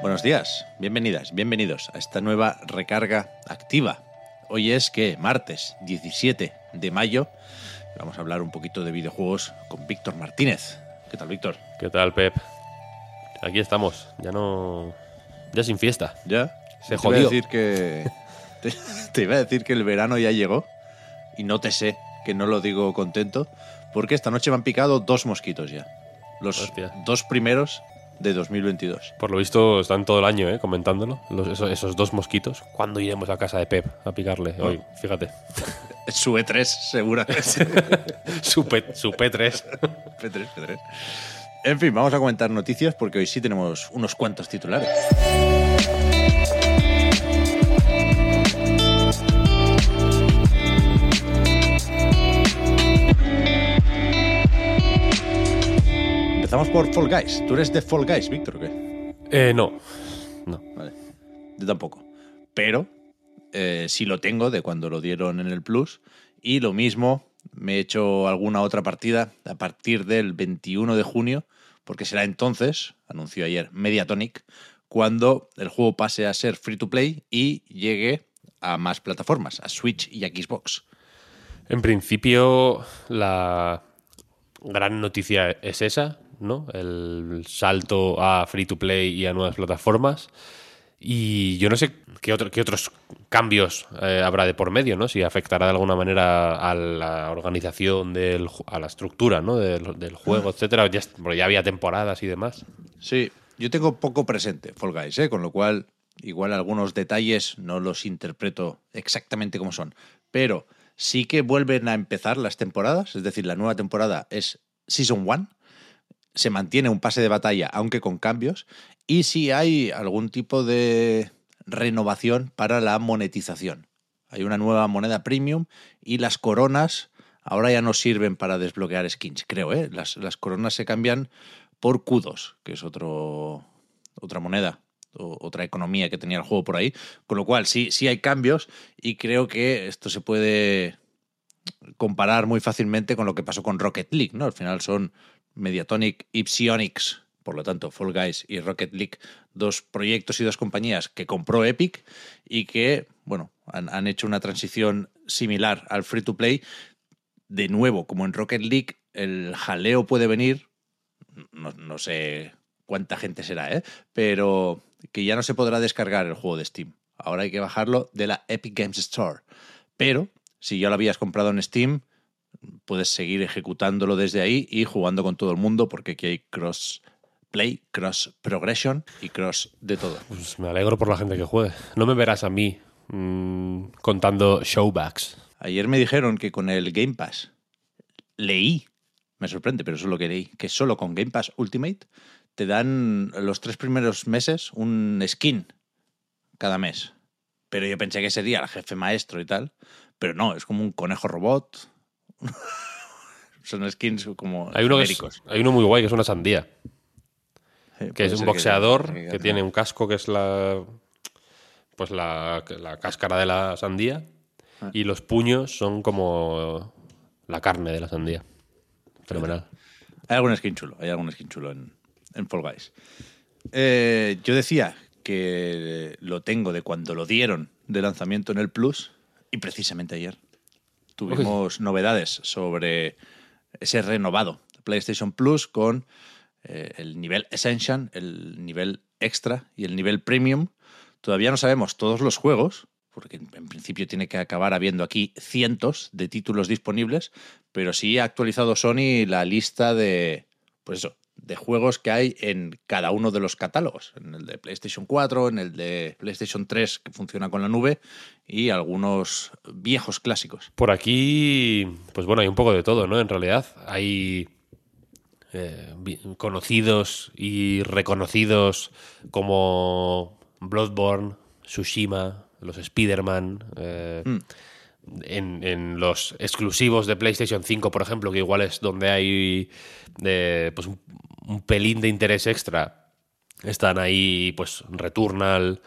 Buenos días, bienvenidas, bienvenidos a esta nueva recarga activa. Hoy es que martes 17 de mayo. Vamos a hablar un poquito de videojuegos con Víctor Martínez. ¿Qué tal, Víctor? ¿Qué tal, Pep? Aquí estamos, ya no. Ya sin fiesta. ¿Ya? Se te Iba a decir que, te, te iba a decir que el verano ya llegó y no te sé, que no lo digo contento, porque esta noche me han picado dos mosquitos ya. Los Hostia. dos primeros de 2022. Por lo visto están todo el año, ¿eh? Comentándolo. Los- esos, esos dos mosquitos. ¿Cuándo iremos a casa de Pep a picarle? Hoy, fíjate. Su E3, seguramente. su, P, su P3. P3, P3. En fin, vamos a comentar noticias porque hoy sí tenemos unos cuantos titulares. Empezamos por Fall Guys. ¿Tú eres de Fall Guys, Víctor, o qué? Eh, no. No. Vale. Yo tampoco. Pero eh, sí lo tengo de cuando lo dieron en el Plus. Y lo mismo, me he hecho alguna otra partida a partir del 21 de junio, porque será entonces, anunció ayer Mediatonic, cuando el juego pase a ser free to play y llegue a más plataformas, a Switch y a Xbox. En principio, la gran noticia es esa, ¿no? El salto a free to play y a nuevas plataformas. Y yo no sé qué, otro- qué otros cambios eh, habrá de por medio, ¿no? Si afectará de alguna manera a la organización, del, a la estructura, ¿no? Del, del juego, etcétera. Ya, est- porque ya había temporadas y demás. Sí, yo tengo poco presente Fall Guys, ¿eh? con lo cual igual algunos detalles no los interpreto exactamente como son. Pero sí que vuelven a empezar las temporadas, es decir, la nueva temporada es Season 1, se mantiene un pase de batalla, aunque con cambios, y sí hay algún tipo de renovación para la monetización. Hay una nueva moneda premium y las coronas ahora ya no sirven para desbloquear skins, creo, ¿eh? Las, las coronas se cambian por kudos, que es otro, otra moneda, otra economía que tenía el juego por ahí. Con lo cual, sí, sí hay cambios y creo que esto se puede comparar muy fácilmente con lo que pasó con Rocket League, ¿no? Al final son Mediatonic y Psyonix, por lo tanto, Fall Guys y Rocket League, dos proyectos y dos compañías que compró Epic y que, bueno, han, hecho una transición similar al free to play. De nuevo, como en Rocket League, el jaleo puede venir no, no sé cuánta gente será, ¿eh? pero que ya no se podrá descargar el juego de Steam. Ahora hay que bajarlo de la Epic Games Store. Pero si ya lo habías comprado en Steam, puedes seguir ejecutándolo desde ahí y jugando con todo el mundo porque aquí hay cross play, cross progression y cross de todo. Pues me alegro por la gente que juegue. No me verás a mí mm, contando showbacks. Ayer me dijeron que con el Game Pass leí, me sorprende, pero eso es lo que leí, que solo con Game Pass Ultimate te dan los tres primeros meses un skin cada mes. Pero yo pensé que sería el jefe maestro y tal, pero no, es como un conejo robot. Son skins como Hay uno, que es- genéricos. hay uno muy guay que es una sandía. Que es un boxeador que, que- tiene un casco que es la pues la, la cáscara de la sandía Ah. y los puños son como la carne de la sandía. Fenomenal. Hay algún skin chulo, hay algún skin chulo en, en Fall Guys. Eh, yo decía que lo tengo de cuando lo dieron de lanzamiento en el Plus y precisamente ayer tuvimos novedades sobre ese renovado PlayStation Plus con eh, el nivel Essential, el nivel Extra y el nivel Premium. Todavía no sabemos todos los juegos, porque en, en principio tiene que acabar habiendo aquí cientos de títulos disponibles, pero sí ha actualizado Sony la lista de, pues eso, de juegos que hay en cada uno de los catálogos, en el de PlayStation 4, en el de PlayStation 3 que funciona con la nube y algunos viejos clásicos. Por aquí, pues bueno, hay un poco de todo, ¿no? En realidad, hay eh, conocidos y reconocidos como Bloodborne, Tsushima, los Spider-Man. Eh, mm. en, los exclusivos de PlayStation 5, por ejemplo, que igual es donde hay pues un, pelín de interés extra, están ahí pues Returnal,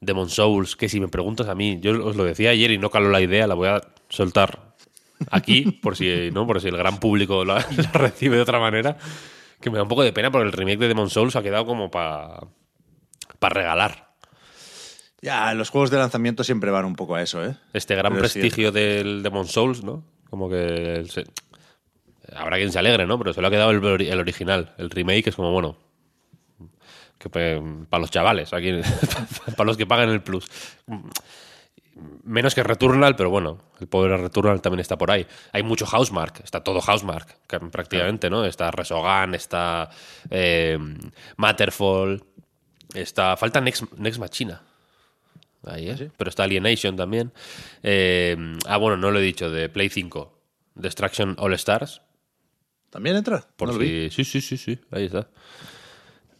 Demon Souls, que si me preguntas a mí, yo os lo decía ayer y no caló la idea, la voy a soltar aquí, por si, ¿no? por si el gran público la, recibe de otra manera, que me da un poco de pena porque el remake de Demon Souls ha quedado como para regalar. Ya, los juegos de lanzamiento siempre van un poco a eso, ¿eh? Este gran prestigio del Demon Souls, ¿no? Como que habrá quien se alegre, ¿no? Pero se lo ha quedado el, el original. El remake es como, bueno, que para los chavales, aquí, para los que pagan el plus. Menos que Returnal, pero bueno, el poder Returnal también está por ahí. Hay mucho Housemark, está todo Housemark, prácticamente, ¿no? Está Resogan, está eh, Matterfall, está. Falta Next, Next Machina. Ahí, ¿eh? Pero está Alienation también. Eh, ah, bueno, no lo he dicho, de Play 5. Destruction All Stars. ¿También entra? Por sí, sí, sí, sí, ahí está.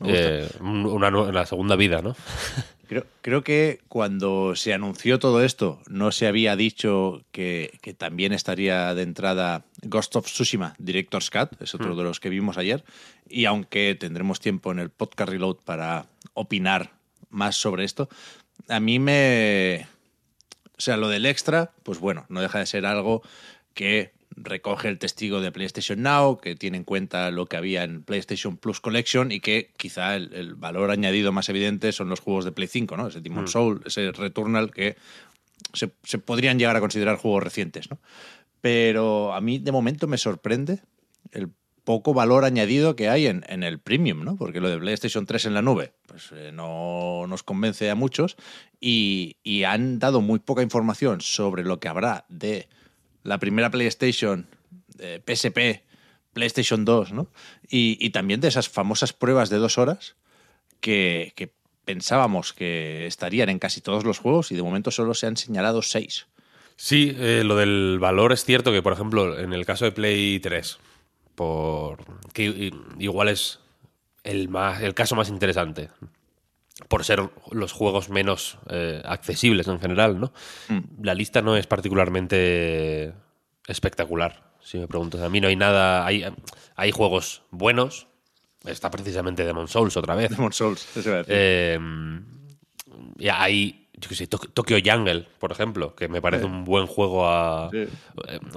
Eh, una, la segunda vida, ¿no? Creo, creo, que cuando se anunció todo esto, no se había dicho que, que, también estaría de entrada Ghost of Tsushima Director's Cut, es otro mm. de los que vimos ayer. Y aunque tendremos tiempo en el podcast Reload para opinar más sobre esto, a mí me... O sea, lo del extra, pues bueno, no deja de ser algo que recoge el testigo de PlayStation Now, que tiene en cuenta lo que había en PlayStation Plus Collection y que quizá el, valor añadido más evidente son los juegos de Play 5, ¿no? Ese Demon mm. Soul, ese Returnal que se, se, podrían llegar a considerar juegos recientes, ¿no? Pero a mí de momento me sorprende el poco valor añadido que hay en, en, el premium, ¿no? Porque lo de PlayStation 3 en la nube, pues eh, no nos convence a muchos y, y, han dado muy poca información sobre lo que habrá de la primera PlayStation, PSP, PlayStation 2, ¿no? Y, y, también de esas famosas pruebas de dos horas que, que, pensábamos que estarían en casi todos los juegos y de momento solo se han señalado seis. Sí, eh, lo del valor es cierto que, por ejemplo, en el caso de Play 3, por que igual es el más el caso más interesante por ser los juegos menos eh, accesibles en general, ¿no? Mm. La lista no es particularmente espectacular, si me preguntas. A mí no hay nada, hay, hay juegos buenos. Está precisamente Demon Souls otra vez. Demon Souls, eso eh, hay yo qué sé, Tokyo Jungle, por ejemplo, que me parece un buen juego a... Eh,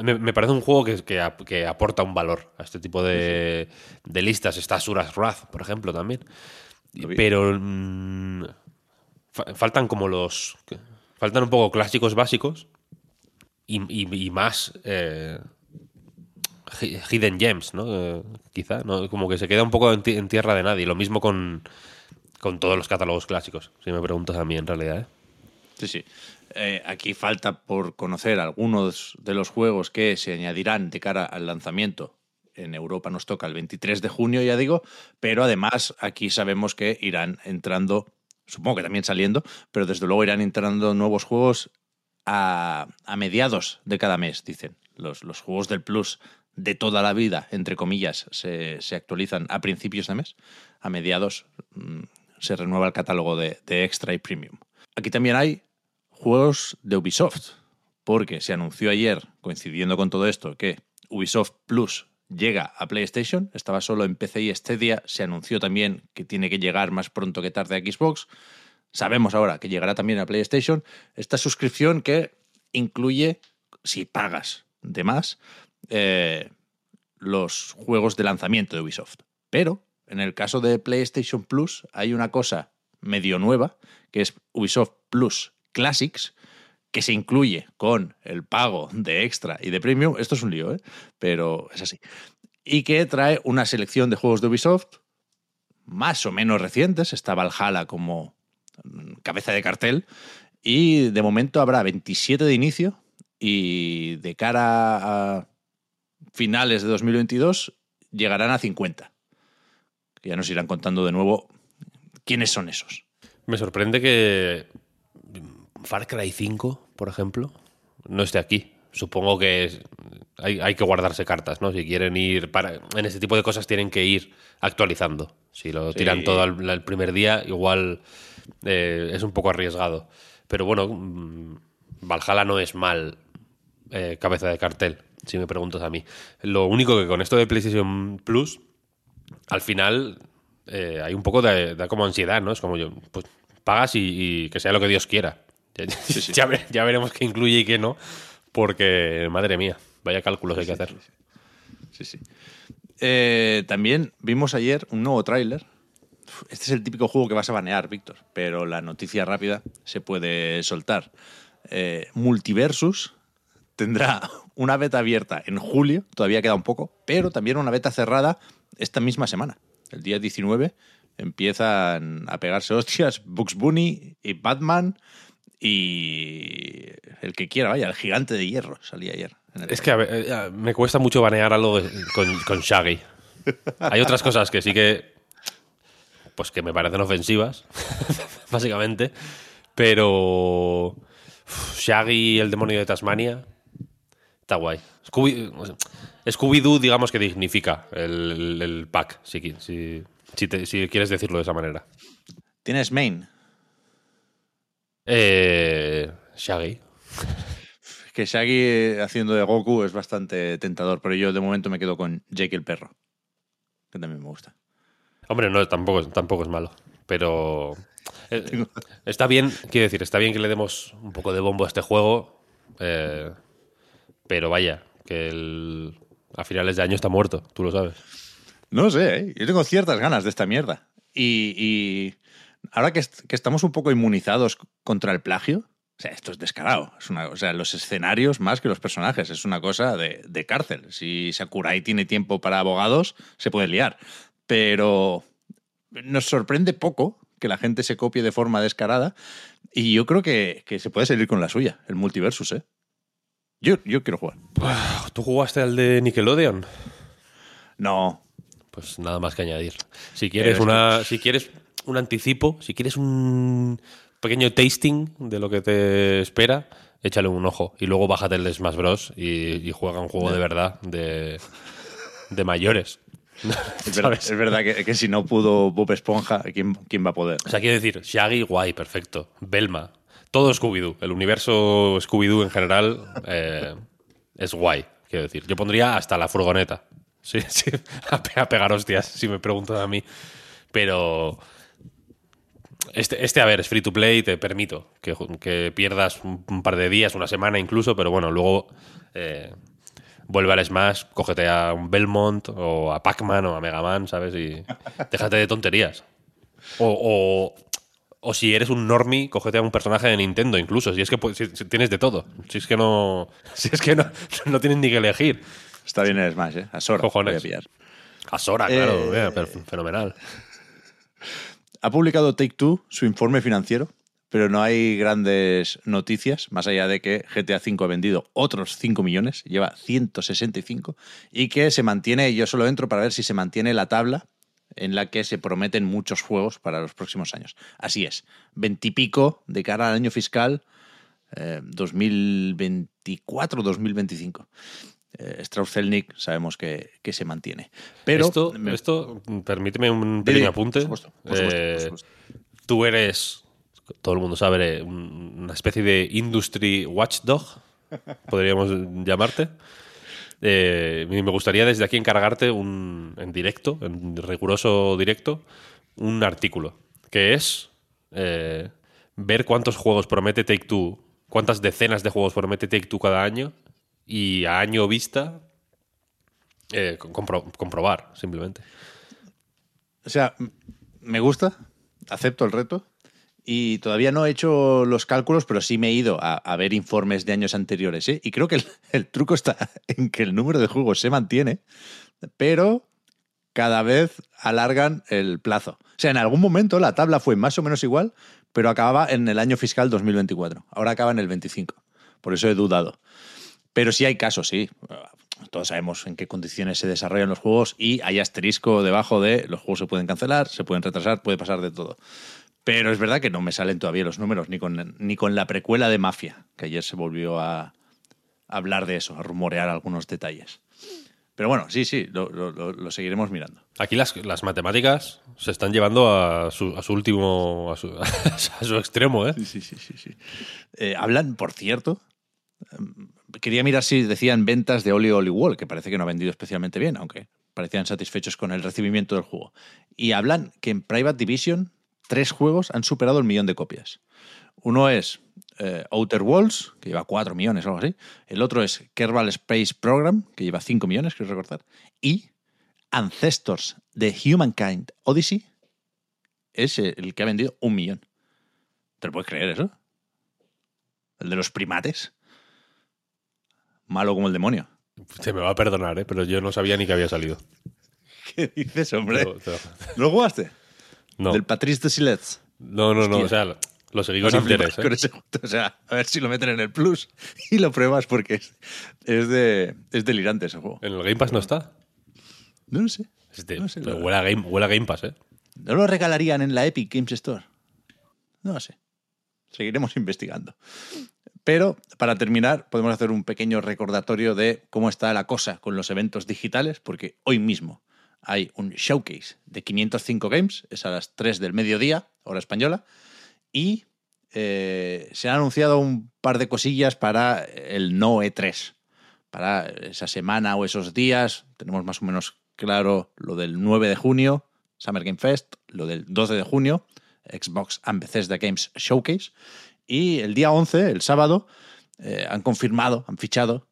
me, parece un juego que, que, aporta un valor a este tipo de, de listas. Está Suras Wrath, por ejemplo, también. Pero mm, faltan como los... Faltan un poco clásicos básicos y, más... Eh, hidden Gems, ¿no? Eh, quizá, ¿no? Como que se queda un poco en, en tierra de nadie. Lo mismo con, con todos los catálogos clásicos, si me preguntas a mí en realidad, ¿eh? Sí, sí. Eh, aquí falta por conocer algunos de los juegos que se añadirán de cara al lanzamiento. En Europa nos toca el 23 de junio, ya digo, pero además aquí sabemos que irán entrando, supongo que también saliendo, pero desde luego irán entrando nuevos juegos a, mediados de cada mes, dicen. Los, los, juegos del Plus de toda la vida, entre comillas, se, actualizan a principios de mes. A mediados mm, se renueva el catálogo de, de Extra y Premium. Aquí también hay juegos de Ubisoft, porque se anunció ayer, coincidiendo con todo esto, que Ubisoft Plus llega a PlayStation, estaba solo en PC y Stadia, se anunció también que tiene que llegar más pronto que tarde a Xbox, sabemos ahora que llegará también a PlayStation, esta suscripción que incluye, si pagas de más, eh, los juegos de lanzamiento de Ubisoft. Pero en el caso de PlayStation Plus hay una cosa medio nueva, que es Ubisoft Plus Classics, que se incluye con el pago de extra y de premium. Esto es un lío, ¿eh? pero es así. Y que trae una selección de juegos de Ubisoft más o menos recientes. Está Valhalla como mm, cabeza de cartel. Y de momento habrá 27 de inicio y de cara a finales de 2022 llegarán a 50. Ya nos irán contando de nuevo quiénes son esos. Me sorprende que Far Cry 5, por ejemplo, no esté aquí. Supongo que hay, hay que guardarse cartas, ¿no? Si quieren ir para, en ese tipo de cosas tienen que ir actualizando. Si lo tiran todo al, al primer día, igual eh, es un poco arriesgado. Pero bueno, mm, Valhalla no es mal eh, cabeza de cartel, si me preguntas a mí. Lo único que con esto de PlayStation Plus, al final eh, hay un poco de, de como ansiedad, ¿no? Es como yo, pues pagas y, y que sea lo que Dios quiera. Ya, ya ve- ya veremos qué incluye y qué no, porque, madre mía, vaya cálculos hay que hacer. Sí, sí. Eh, también vimos ayer un nuevo tráiler. Este es el típico juego que vas a banear, Víctor, pero la noticia rápida se puede soltar. Eh, Multiversus tendrá una beta abierta en julio, todavía queda un poco, pero también una beta cerrada esta misma semana. El día 19 empiezan a pegarse hostias Bugs Bunny y Batman y el que quiera, vaya, el gigante de hierro salía ayer. Es que a ver, eh, me cuesta mucho banear algo con, con Shaggy. Hay otras cosas que sí que. Pues que me parecen ofensivas, básicamente. Pero. Shaggy, el demonio de Tasmania. Está guay. Scooby- Scooby-Doo, digamos que dignifica el, el- pack, si, qui- si, si te- si quieres decirlo de esa manera. Tienes main. Eh, Shaggy. Que Shaggy haciendo de Goku es bastante tentador, pero yo de momento me quedo con Jake el perro, que también me gusta. Hombre, no, tampoco, es- tampoco es malo. Pero. eh, está bien, quiero decir, está bien que le demos un poco de bombo a este juego. eh, pero vaya, que el, a finales de año está muerto, tú lo sabes. No sé, ¿eh? yo tengo ciertas ganas de esta mierda. Y, y ahora que, est- que estamos un poco inmunizados contra el plagio, o sea, esto es descarado. Es una, o sea, los escenarios más que los personajes, es una cosa de, de cárcel. Si Sakurai tiene tiempo para abogados, se puede liar. Pero nos sorprende poco que la gente se copie de forma descarada y yo creo que, que se puede salir con la suya, el multiversus, ¿eh? Yo, yo quiero jugar. ¿Tú jugaste al de Nickelodeon? No, Pues nada más que añadir. Si quieres, es una, si quieres un anticipo, si quieres un pequeño tasting de lo que te espera, échale un ojo. Y luego bájate el de Smash Bros. y, y juega un juego de verdad de, de mayores. es verdad que, que si no pudo Bob Esponja, ¿quién, quién va a poder? O sea, quiero decir, Shaggy, guay, perfecto. Belma, todo Scooby-Doo. El universo Scooby-Doo en general eh, es guay, quiero decir. Yo pondría hasta la furgoneta. Sí, sí, a, pe- a pegar hostias, si me preguntan a mí. Pero este, este, a ver, es free to play, te permito que, que pierdas un, un par de días, una semana incluso, pero bueno, luego eh, vuelve al Smash, cógete a un Belmont o a Pac-Man o a Mega Man, ¿sabes? Y déjate de tonterías. O, o, o si eres un normie, cógete a un personaje de Nintendo incluso, si es que pu- si- si tienes de todo. Si es que no, si es que no, no tienes ni que elegir. Está bien el Smash, ¿eh? A Sora. Cojones. voy a pillar. A Sora, claro, Eh, mira, fenomenal. Ha publicado Take Two su informe financiero, pero no hay grandes noticias, más allá de que GTA V ha vendido otros 5 millones, lleva 165, y que se mantiene, yo solo entro para ver si se mantiene la tabla en la que se prometen muchos juegos para los próximos años. Así es, veintipico de cara al año fiscal eh, 2024-2025. Eh, Strauss-Zelnick sabemos que, que se mantiene. Pero esto, me- esto, permíteme un pequeño apunte. por supuesto, por supuesto, por Eh, supuesto. Tú eres, todo el mundo sabe, un- una especie de industry watchdog, podríamos llamarte. Eh, me gustaría desde aquí encargarte un, en directo, en riguroso directo, un artículo que es eh, ver cuántos juegos promete Take Two, cuántas decenas de juegos promete Take Two cada año y a año vista eh, compro- comprobar, simplemente. O sea, me gusta, acepto el reto y todavía no he hecho los cálculos, pero sí me he ido a, ver informes de años anteriores. ¿eh? Y creo que el, el truco está en que el número de juegos se mantiene, pero cada vez alargan el plazo. O sea, en algún momento la tabla fue más o menos igual, pero acababa en el año fiscal 2024. Ahora acaba en el 25. Por eso he dudado. Pero sí hay casos, sí. Todos sabemos en qué condiciones se desarrollan los juegos y hay asterisco debajo de los juegos se pueden cancelar, se pueden retrasar, puede pasar de todo. Pero es verdad que no me salen todavía los números, ni con, ni con la precuela de Mafia, que ayer se volvió a, hablar de eso, a rumorear algunos detalles. Pero bueno, sí, sí, lo, lo- lo- lo seguiremos mirando. Aquí las, las matemáticas se están llevando a su, a su último, a su, a su extremo, ¿eh? Sí, sí, sí, sí. sí. Eh, hablan, por cierto, em, quería mirar si decían ventas de Oli Oli Wall, que parece que no ha vendido especialmente bien, aunque parecían satisfechos con el recibimiento del juego. Y hablan que en Private Division tres juegos han superado el millón de copias. Uno es eh, Outer Worlds, que lleva 4 millones o algo así. El otro es Kerbal Space Program, que lleva 5 millones, quiero recordar. Y Ancestors de Humankind Odyssey es el que ha vendido un millón. ¿Te lo puedes creer eso? El de los primates. Malo como el demonio. Se me va a perdonar, ¿eh? Pero yo no sabía ni que había salido. ¿Qué dices, hombre? ¿Lo jugaste? no, Del Patrice de Silets. no, no, no, o sea, lo- seguí con interés, ¿eh? con ese. O sea, a ver si lo meten en el Plus y lo pruebas porque es, es, de, es delirante ese juego. ¿En el Game Pass no está? No lo sé. Es de- No sé, pero la huele, a Game, huele a Game Pass, ¿eh? ¿No lo regalarían en la Epic Games Store? No lo sé. Seguiremos investigando. Pero para terminar, podemos hacer un pequeño recordatorio de cómo está la cosa con los eventos digitales, porque hoy mismo hay un showcase de 505 Games, es a las 3 del mediodía, hora española, y eh, se han anunciado un par de cosillas para el no E3. Para esa semana o esos días, tenemos más o menos claro lo del 9 de junio, Summer Game Fest, lo del 12 de junio, Xbox and Bethesda Games Showcase, y el día 11, el sábado, eh, han confirmado, han fichado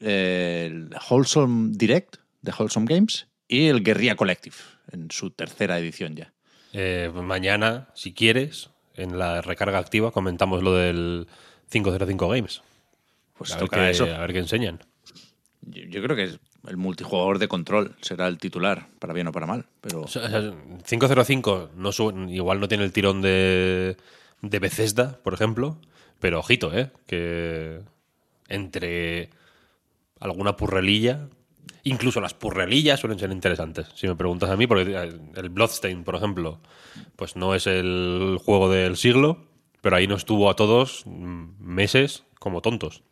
eh, el Wholesome Direct de Wholesome Games y el Guerrilla Collective en su tercera edición ya. Eh, mañana, si quieres, en la recarga activa comentamos lo del 505 Games. Pues a, ver qué, eso. a ver qué enseñan. Yo, yo creo que el multijugador de control será el titular, para bien o para mal. Pero O sea, o sea, 505 no igual no tiene el tirón de, de Bethesda, por ejemplo, pero ojito, ¿eh? Que entre alguna purrelilla, incluso las purrelillas suelen ser interesantes, si me preguntas a mí, porque eh, el Bloodstain, por ejemplo, pues no es el juego del siglo, pero ahí nos tuvo a todos mm, meses como tontos.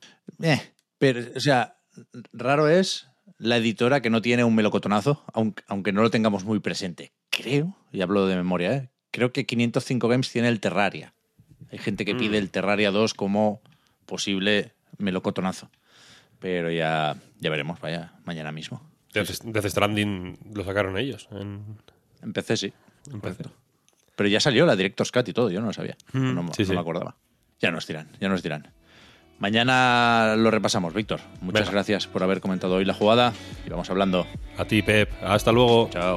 Eh, pero, o sea, raro es la editora que no tiene un melocotonazo, aunque, aunque no lo tengamos muy presente. Creo, y hablo de memoria, ¿eh? Creo que 505 Games tiene el Terraria. Hay gente que pide el Terraria 2 como posible melocotonazo. Pero ya, ya veremos, vaya, mañana mismo. Death, Death Stranding lo sacaron ellos. en- Empecé, sí. en PC. Pero ya salió la Director's Cut y todo, yo no lo sabía. Mm, no, me- sí, no sí. me acordaba. Ya nos dirán, ya nos dirán. Mañana lo repasamos, Víctor. Muchas Venga. gracias por haber comentado hoy la jugada y vamos hablando. A ti, Pep. Hasta luego. Chao.